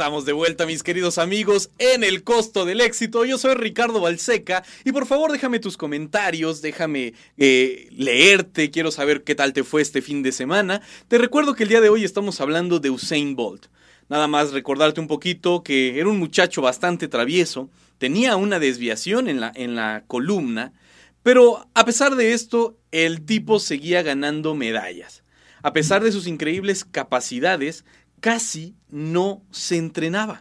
Estamos de vuelta, mis queridos amigos, en el costo del éxito. Yo soy Ricardo Balseca y por favor déjame tus comentarios, déjame eh, leerte, quiero saber qué tal te fue este fin de semana. Te recuerdo que el día de hoy estamos hablando de Usain Bolt. Nada más recordarte un poquito que era un muchacho bastante travieso, tenía una desviación en la, en la columna, pero a pesar de esto, el tipo seguía ganando medallas. A pesar de sus increíbles capacidades, casi no se entrenaba.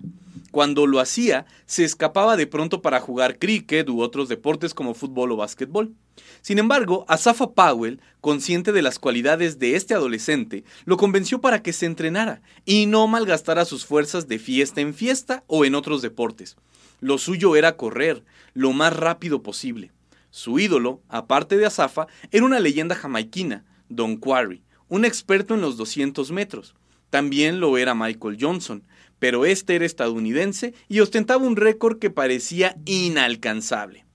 Cuando lo hacía, se escapaba de pronto para jugar cricket u otros deportes como fútbol o básquetbol. Sin embargo, Asafa Powell, consciente de las cualidades de este adolescente, lo convenció para que se entrenara y no malgastara sus fuerzas de fiesta en fiesta o en otros deportes. Lo suyo era correr lo más rápido posible. Su ídolo, aparte de Asafa, era una leyenda jamaiquina, Don Quarry, un experto en los 200 metros. También lo era Michael Johnson, pero este era estadounidense y ostentaba un récord que parecía inalcanzable.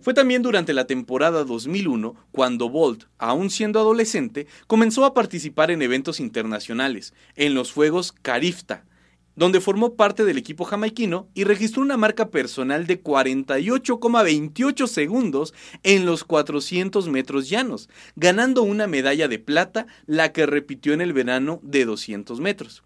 Fue también durante la temporada 2001 cuando Bolt, aún siendo adolescente, comenzó a participar en eventos internacionales, en los Juegos Carifta, donde formó parte del equipo jamaiquino y registró una marca personal de 48,28 segundos en los 400 metros llanos, ganando una medalla de plata, la que repitió en el verano de 200 metros.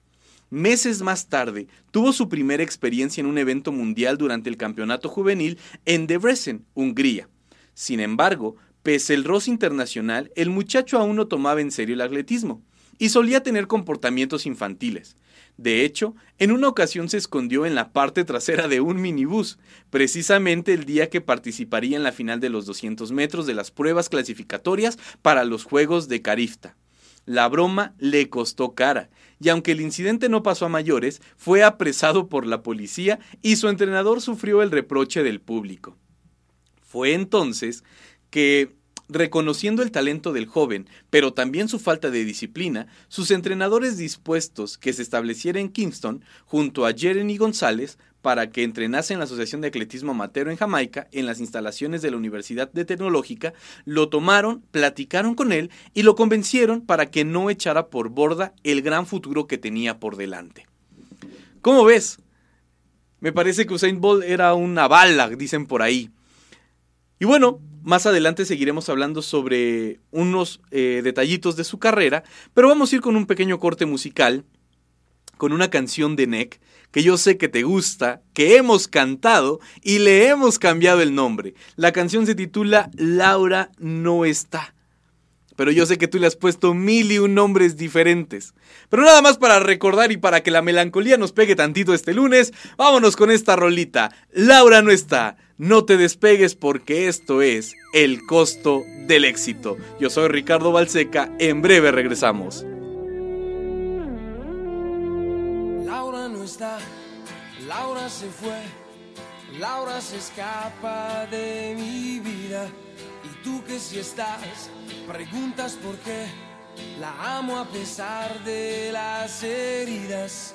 Meses más tarde, tuvo su primera experiencia en un evento mundial durante el campeonato juvenil en Debrecen, Hungría. Sin embargo, pese el roce internacional, el muchacho aún no tomaba en serio el atletismo y solía tener comportamientos infantiles. De hecho, en una ocasión se escondió en la parte trasera de un minibús, precisamente el día que participaría en la final de los 200 metros de las pruebas clasificatorias para los Juegos de Carifta. La broma le costó cara, y aunque el incidente no pasó a mayores, fue apresado por la policía y su entrenador sufrió el reproche del público. Fue entonces que Reconociendo el talento del joven, pero también su falta de disciplina, sus entrenadores dispuestos que se estableciera en Kingston junto a Jeremy González para que entrenase en la Asociación de Atletismo Amateur en Jamaica en las instalaciones de la Universidad de Tecnológica, lo tomaron, platicaron con él y lo convencieron para que no echara por borda el gran futuro que tenía por delante. ¿Cómo ves? Me parece que Usain Bolt era una bala, dicen por ahí. Y bueno, más adelante seguiremos hablando sobre unos eh, detallitos de su carrera, pero vamos a ir con un pequeño corte musical, con una canción de Neck que yo sé que te gusta, que hemos cantado y le hemos cambiado el nombre. La canción se titula Laura no está. Pero yo sé que tú le has puesto mil y un nombres diferentes. Pero nada más para recordar y para que la melancolía nos pegue tantito este lunes, vámonos con esta rolita. Laura no está. No te despegues porque esto es el costo del éxito. Yo soy Ricardo Balseca, en breve regresamos. Laura no está, Laura se fue, Laura se escapa de mi vida. Y tú que si estás, preguntas por qué. La amo a pesar de las heridas.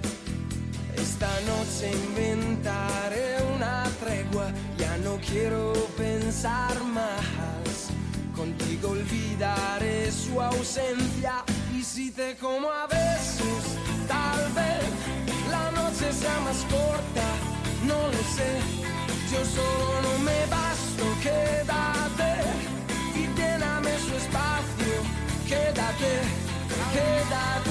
Esta noche inventaré una tregua, ya no quiero pensar más. Contigo olvidaré su ausencia y si te como a besos, tal vez más corta, no lo sé. Yo solo no me basto, quédate y lléname su espacio. Quédate, quédate.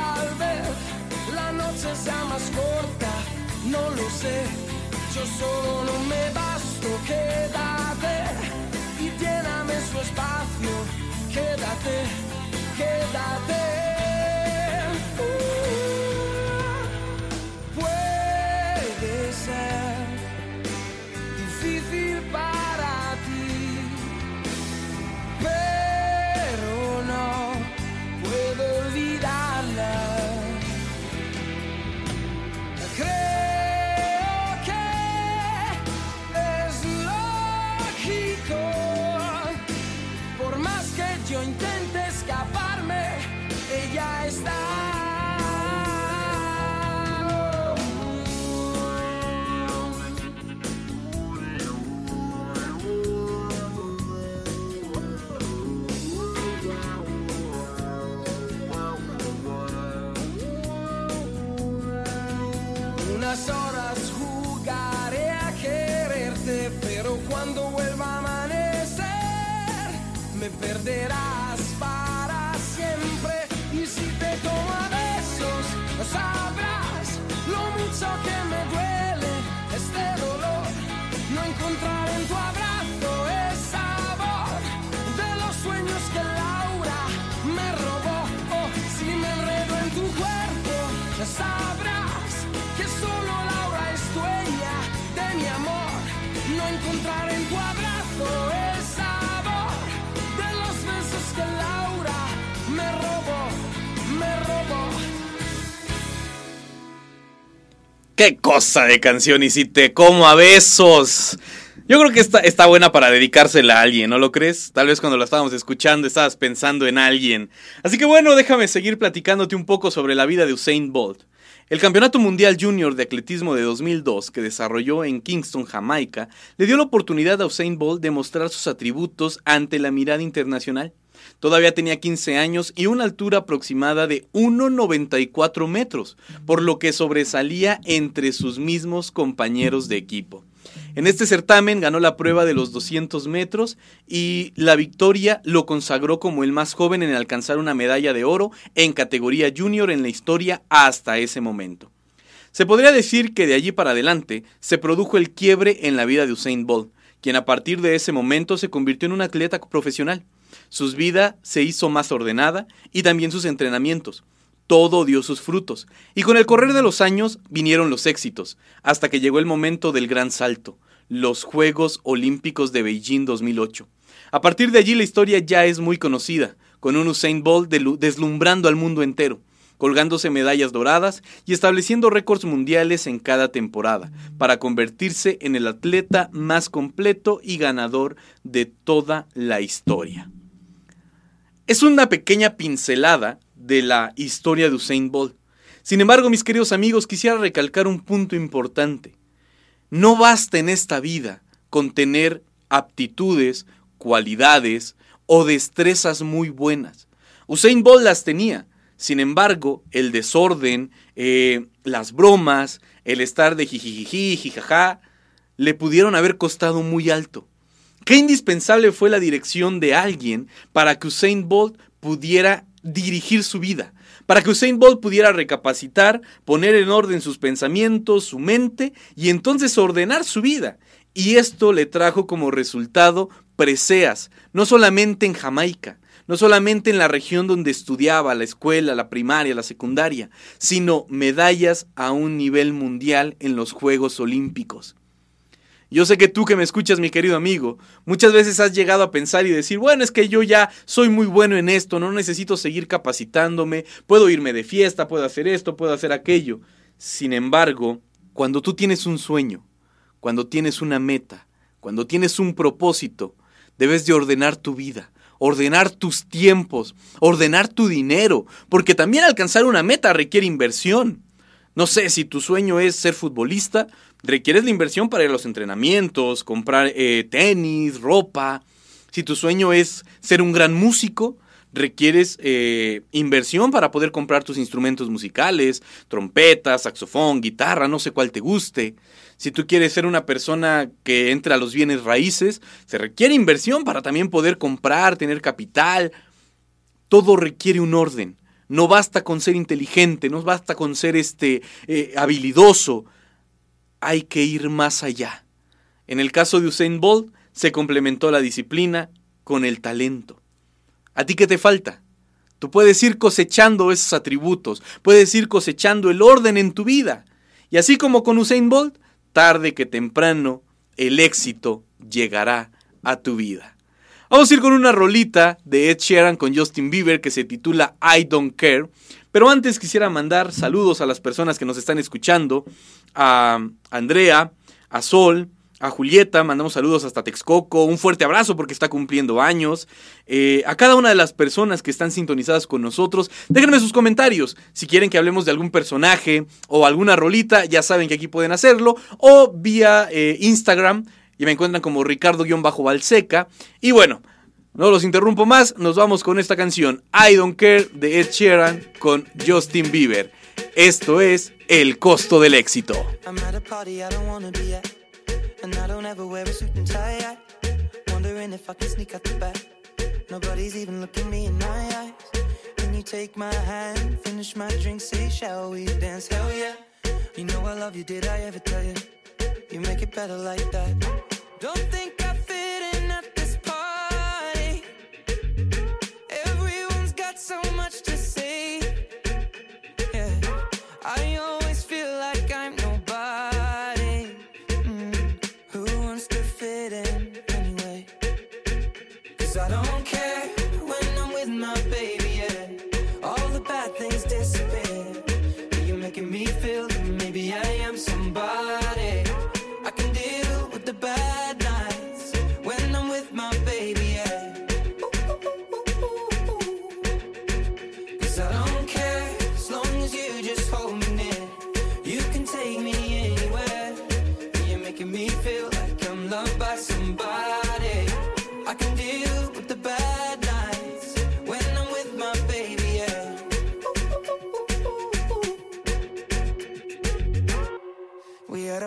noche sea más corta, no lo sé. Yo solo no me basto, quédate y lléname su espacio. Quédate, quédate. En el de los besos que Laura me me. ¡Qué cosa de canción! Y si te como a besos. Yo creo que está, está buena para dedicársela a alguien, ¿no lo crees? Tal vez cuando la estábamos escuchando estabas pensando en alguien. Así que bueno, déjame seguir platicándote un poco sobre la vida de Usain Bolt. El Campeonato Mundial Junior de Atletismo de 2002, que desarrolló en Kingston, Jamaica, le dio la oportunidad a Usain Bolt de mostrar sus atributos ante la mirada internacional. Todavía tenía 15 años y una altura aproximada de 1,94 metros, por lo que sobresalía entre sus mismos compañeros de equipo. En este certamen ganó la prueba de los 200 metros y la victoria lo consagró como el más joven en alcanzar una medalla de oro en categoría junior en la historia hasta ese momento. Se podría decir que de allí para adelante se produjo el quiebre en la vida de Usain Bolt, quien a partir de ese momento se convirtió en un atleta profesional. Su vida se hizo más ordenada y también sus entrenamientos. Todo dio sus frutos, y con el correr de los años vinieron los éxitos, hasta que llegó el momento del gran salto, los Juegos Olímpicos de Beijing 2008. A partir de allí la historia ya es muy conocida, con un Usain Bolt deslumbrando al mundo entero, colgándose medallas doradas y estableciendo récords mundiales en cada temporada, para convertirse en el atleta más completo y ganador de toda la historia. Es una pequeña pincelada de la historia de Usain Bolt. Sin embargo, mis queridos amigos, quisiera recalcar un punto importante. No basta en esta vida con tener aptitudes, cualidades o destrezas muy buenas. Usain Bolt las tenía. Sin embargo, el desorden, eh, las bromas, el estar de jijijiji, jijaja, le pudieron haber costado muy alto. Qué indispensable fue la dirección de alguien para que Usain Bolt pudiera dirigir su vida, para que Usain Bolt pudiera recapacitar, poner en orden sus pensamientos, su mente y entonces ordenar su vida. Y esto le trajo como resultado preseas, no solamente en Jamaica, no solamente en la región donde estudiaba, la escuela, la primaria, la secundaria, sino medallas a un nivel mundial en los Juegos Olímpicos. Yo sé que tú que me escuchas, mi querido amigo, muchas veces has llegado a pensar y decir, bueno, es que yo ya soy muy bueno en esto, no necesito seguir capacitándome, puedo irme de fiesta, puedo hacer esto, puedo hacer aquello. Sin embargo, cuando tú tienes un sueño, cuando tienes una meta, cuando tienes un propósito, debes de ordenar tu vida, ordenar tus tiempos, ordenar tu dinero, porque también alcanzar una meta requiere inversión. No sé, si tu sueño es ser futbolista, requieres la inversión para ir a los entrenamientos, comprar eh, tenis, ropa. Si tu sueño es ser un gran músico, requieres eh, inversión para poder comprar tus instrumentos musicales, trompeta, saxofón, guitarra, no sé cuál te guste. Si tú quieres ser una persona que entre a los bienes raíces, se requiere inversión para también poder comprar, tener capital. Todo requiere un orden. No basta con ser inteligente, no basta con ser este eh, habilidoso. Hay que ir más allá. En el caso de Usain Bolt, se complementó la disciplina con el talento. ¿A ti qué te falta? Tú puedes ir cosechando esos atributos, puedes ir cosechando el orden en tu vida. Y así como con Usain Bolt, tarde que temprano, el éxito llegará a tu vida. Vamos a ir con una rolita de Ed Sheeran con Justin Bieber que se titula I Don't Care. Pero antes quisiera mandar saludos a las personas que nos están escuchando, a Andrea, a Sol, a Julieta, mandamos saludos hasta Texcoco, un fuerte abrazo porque está cumpliendo años. Eh, a cada una de las personas que están sintonizadas con nosotros, déjenme sus comentarios. Si quieren que hablemos de algún personaje o alguna rolita, ya saben que aquí pueden hacerlo. O vía eh, Instagram, y me encuentran como Ricardo-Balseca. Y bueno, no los interrumpo más, nos vamos con esta canción, I Don't Care de Ed Sheeran con Justin Bieber. Esto es El Costo del Éxito. Nobody's even looking me in my eyes. Can you take my hand, finish my drink, say, shall we dance? Hell yeah. You know I love you, did I ever tell you? You make it better like that. Don't think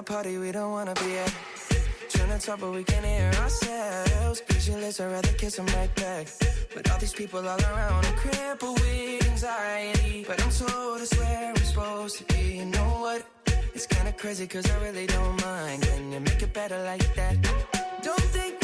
party we don't wanna be at. Trying to talk, but we can't hear ourselves. Pictureless, I'd rather kiss them right back. But all these people all around, I'm crippled with anxiety. But I'm told it's where I'm supposed to be. You know what? It's kinda crazy, cause I really don't mind. Can you make it better like that? Don't think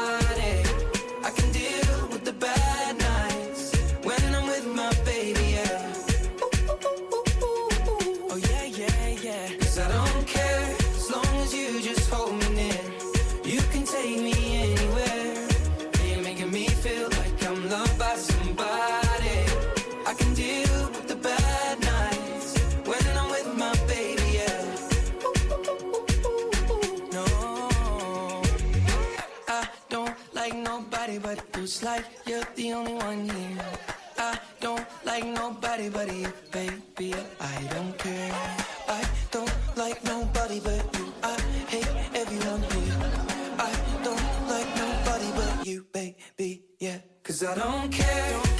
Cause I don't care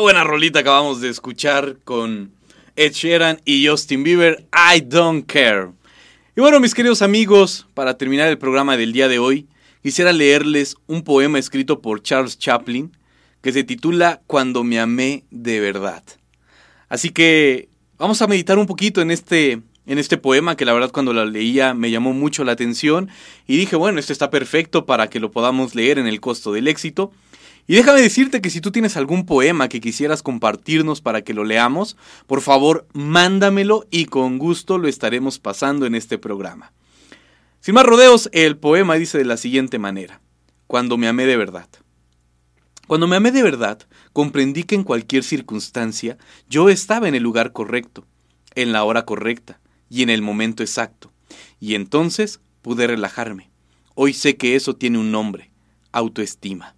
buena rolita acabamos de escuchar con Ed Sheeran y Justin Bieber, I Don't Care. Y bueno, mis queridos amigos, para terminar el programa del día de hoy, quisiera leerles un poema escrito por Charles Chaplin que se titula Cuando me amé de verdad. Así que vamos a meditar un poquito en este, en este poema que la verdad cuando lo leía me llamó mucho la atención y dije, bueno, esto está perfecto para que lo podamos leer en el costo del éxito. Y déjame decirte que si tú tienes algún poema que quisieras compartirnos para que lo leamos, por favor mándamelo y con gusto lo estaremos pasando en este programa. Sin más rodeos, el poema dice de la siguiente manera, Cuando me amé de verdad. Cuando me amé de verdad, comprendí que en cualquier circunstancia yo estaba en el lugar correcto, en la hora correcta y en el momento exacto. Y entonces pude relajarme. Hoy sé que eso tiene un nombre, autoestima.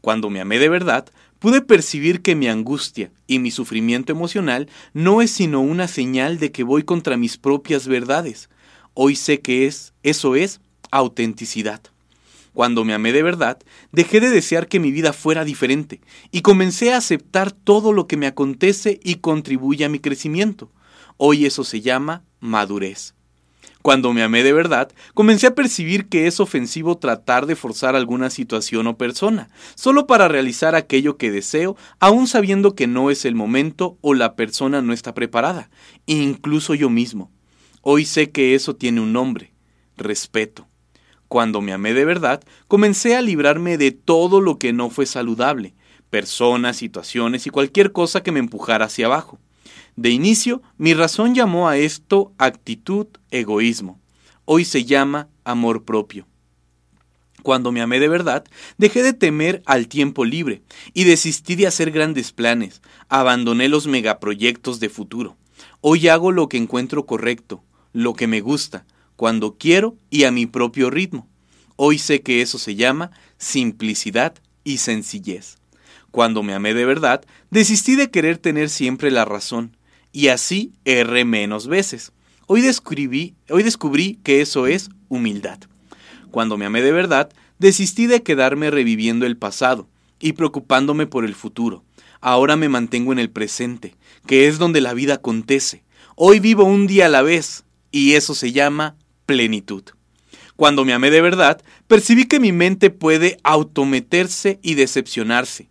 Cuando me amé de verdad, pude percibir que mi angustia y mi sufrimiento emocional no es sino una señal de que voy contra mis propias verdades. Hoy sé que es, eso es autenticidad. Cuando me amé de verdad, dejé de desear que mi vida fuera diferente y comencé a aceptar todo lo que me acontece y contribuye a mi crecimiento. Hoy eso se llama madurez. Cuando me amé de verdad, comencé a percibir que es ofensivo tratar de forzar alguna situación o persona, solo para realizar aquello que deseo, aun sabiendo que no es el momento o la persona no está preparada, incluso yo mismo. Hoy sé que eso tiene un nombre, respeto. Cuando me amé de verdad, comencé a librarme de todo lo que no fue saludable, personas, situaciones y cualquier cosa que me empujara hacia abajo. De inicio, mi razón llamó a esto actitud egoísmo. Hoy se llama amor propio. Cuando me amé de verdad, dejé de temer al tiempo libre y desistí de hacer grandes planes. Abandoné los megaproyectos de futuro. Hoy hago lo que encuentro correcto, lo que me gusta, cuando quiero y a mi propio ritmo. Hoy sé que eso se llama simplicidad y sencillez. Cuando me amé de verdad, desistí de querer tener siempre la razón y así erré menos veces. Hoy descubrí, hoy descubrí que eso es humildad. Cuando me amé de verdad, desistí de quedarme reviviendo el pasado y preocupándome por el futuro. Ahora me mantengo en el presente, que es donde la vida acontece. Hoy vivo un día a la vez, y eso se llama plenitud. Cuando me amé de verdad, percibí que mi mente puede autometerse y decepcionarse,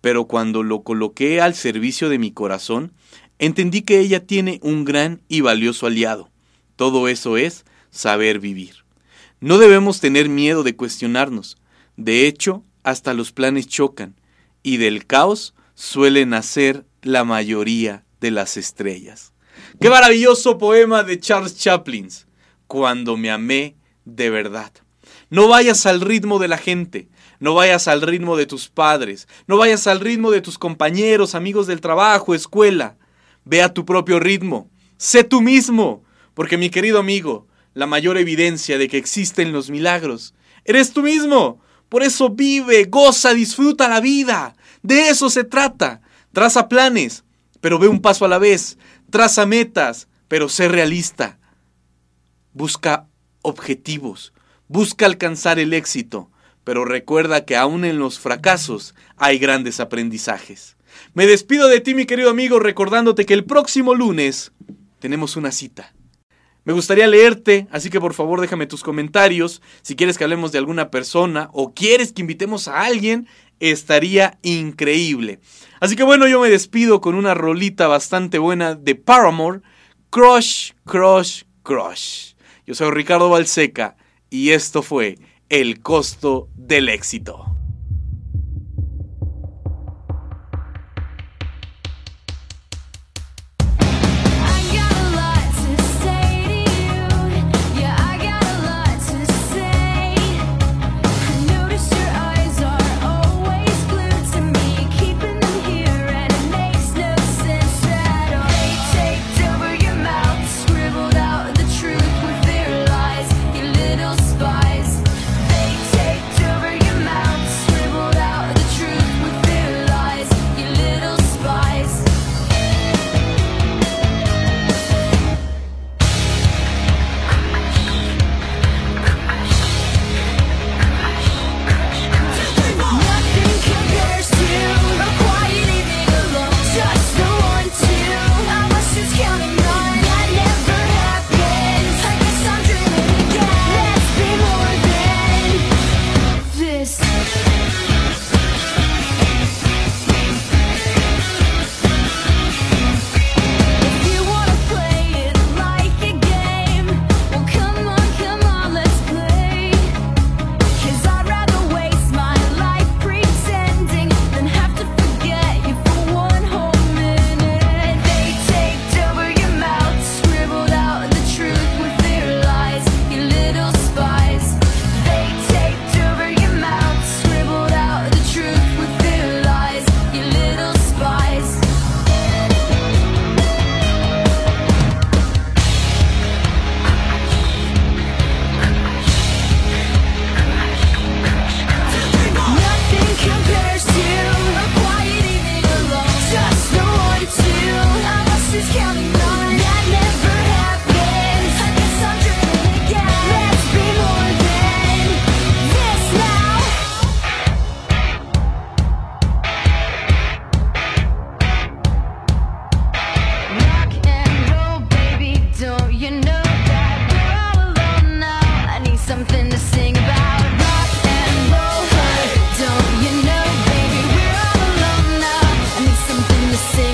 pero cuando lo coloqué al servicio de mi corazón, entendí que ella tiene un gran y valioso aliado. Todo eso es saber vivir. No debemos tener miedo de cuestionarnos. De hecho, hasta los planes chocan, y del caos suele nacer la mayoría de las estrellas. Qué maravilloso poema de Charles Chaplin, cuando me amé de verdad. No vayas al ritmo de la gente, no vayas al ritmo de tus padres, no vayas al ritmo de tus compañeros, amigos del trabajo, escuela. Ve a tu propio ritmo. Sé tú mismo. Porque mi querido amigo, la mayor evidencia de que existen los milagros, eres tú mismo. Por eso vive, goza, disfruta la vida. De eso se trata. Traza planes, pero ve un paso a la vez. Traza metas, pero sé realista. Busca objetivos. Busca alcanzar el éxito. Pero recuerda que aún en los fracasos hay grandes aprendizajes. Me despido de ti, mi querido amigo, recordándote que el próximo lunes tenemos una cita. Me gustaría leerte, así que por favor déjame tus comentarios. Si quieres que hablemos de alguna persona o quieres que invitemos a alguien, estaría increíble. Así que bueno, yo me despido con una rolita bastante buena de Paramore, Crush, Crush, Crush. Yo soy Ricardo Balseca y esto fue El costo del éxito. say